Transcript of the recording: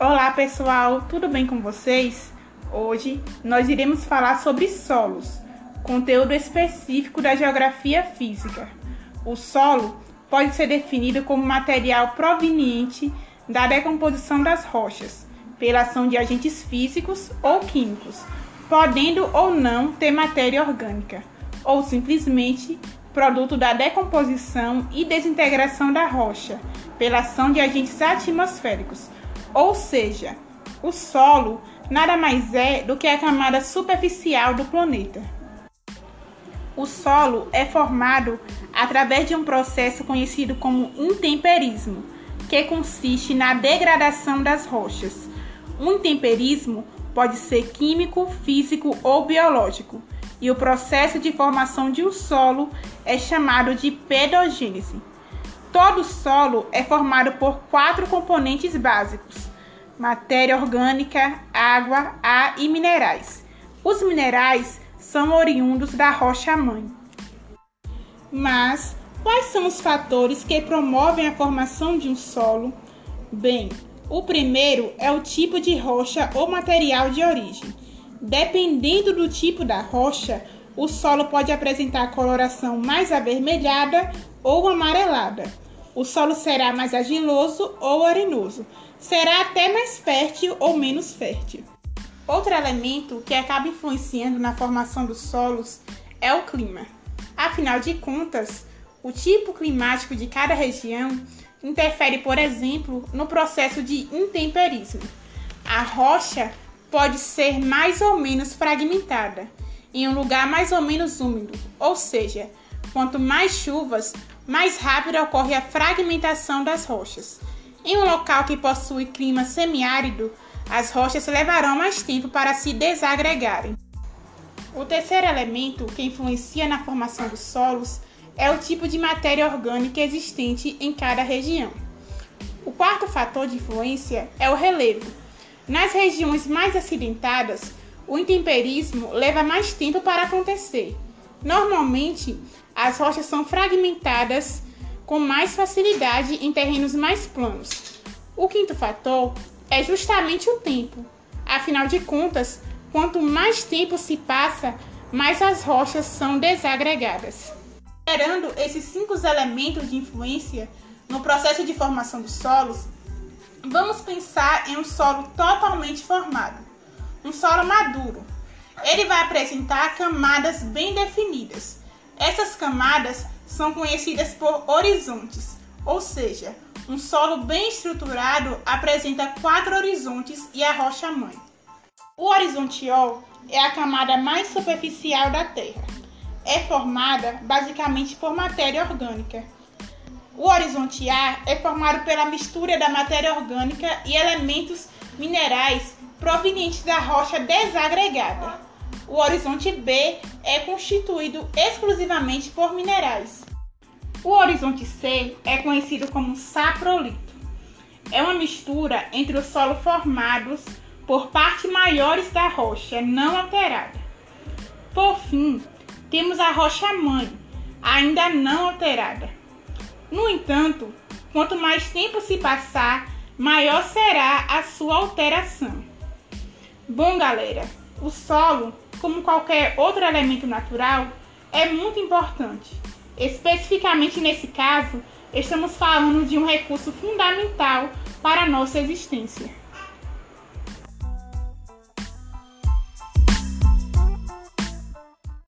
Olá pessoal, tudo bem com vocês? Hoje nós iremos falar sobre solos, conteúdo específico da geografia física. O solo pode ser definido como material proveniente da decomposição das rochas, pela ação de agentes físicos ou químicos, podendo ou não ter matéria orgânica, ou simplesmente produto da decomposição e desintegração da rocha, pela ação de agentes atmosféricos ou seja, o solo nada mais é do que a camada superficial do planeta. O solo é formado através de um processo conhecido como intemperismo, que consiste na degradação das rochas. O intemperismo pode ser químico, físico ou biológico, e o processo de formação de um solo é chamado de pedogênese. Todo solo é formado por quatro componentes básicos: matéria orgânica, água, ar e minerais. Os minerais são oriundos da rocha-mãe. Mas quais são os fatores que promovem a formação de um solo? Bem, o primeiro é o tipo de rocha ou material de origem. Dependendo do tipo da rocha, o solo pode apresentar coloração mais avermelhada ou amarelada. O solo será mais argiloso ou arenoso. Será até mais fértil ou menos fértil. Outro elemento que acaba influenciando na formação dos solos é o clima. Afinal de contas, o tipo climático de cada região interfere, por exemplo, no processo de intemperismo. A rocha pode ser mais ou menos fragmentada em um lugar mais ou menos úmido, ou seja, quanto mais chuvas, mais rápido ocorre a fragmentação das rochas. Em um local que possui clima semiárido, as rochas levarão mais tempo para se desagregarem. O terceiro elemento que influencia na formação dos solos é o tipo de matéria orgânica existente em cada região. O quarto fator de influência é o relevo. Nas regiões mais acidentadas, o intemperismo leva mais tempo para acontecer. Normalmente, as rochas são fragmentadas com mais facilidade em terrenos mais planos. O quinto fator é justamente o tempo. Afinal de contas, quanto mais tempo se passa, mais as rochas são desagregadas. Considerando esses cinco elementos de influência no processo de formação dos solos, vamos pensar em um solo totalmente formado, um solo maduro. Ele vai apresentar camadas bem definidas. Essas camadas são conhecidas por horizontes, ou seja, um solo bem estruturado apresenta quatro horizontes e a rocha-mãe. O horizontiol é a camada mais superficial da Terra. É formada basicamente por matéria orgânica. O horizonte A é formado pela mistura da matéria orgânica e elementos minerais provenientes da rocha desagregada. O horizonte B é constituído exclusivamente por minerais. O horizonte C é conhecido como saprolito. É uma mistura entre os solos formados por partes maiores da rocha não alterada. Por fim, temos a rocha-mãe, ainda não alterada. No entanto, quanto mais tempo se passar, maior será a sua alteração. Bom, galera, o solo, como qualquer outro elemento natural, é muito importante. Especificamente nesse caso, estamos falando de um recurso fundamental para a nossa existência.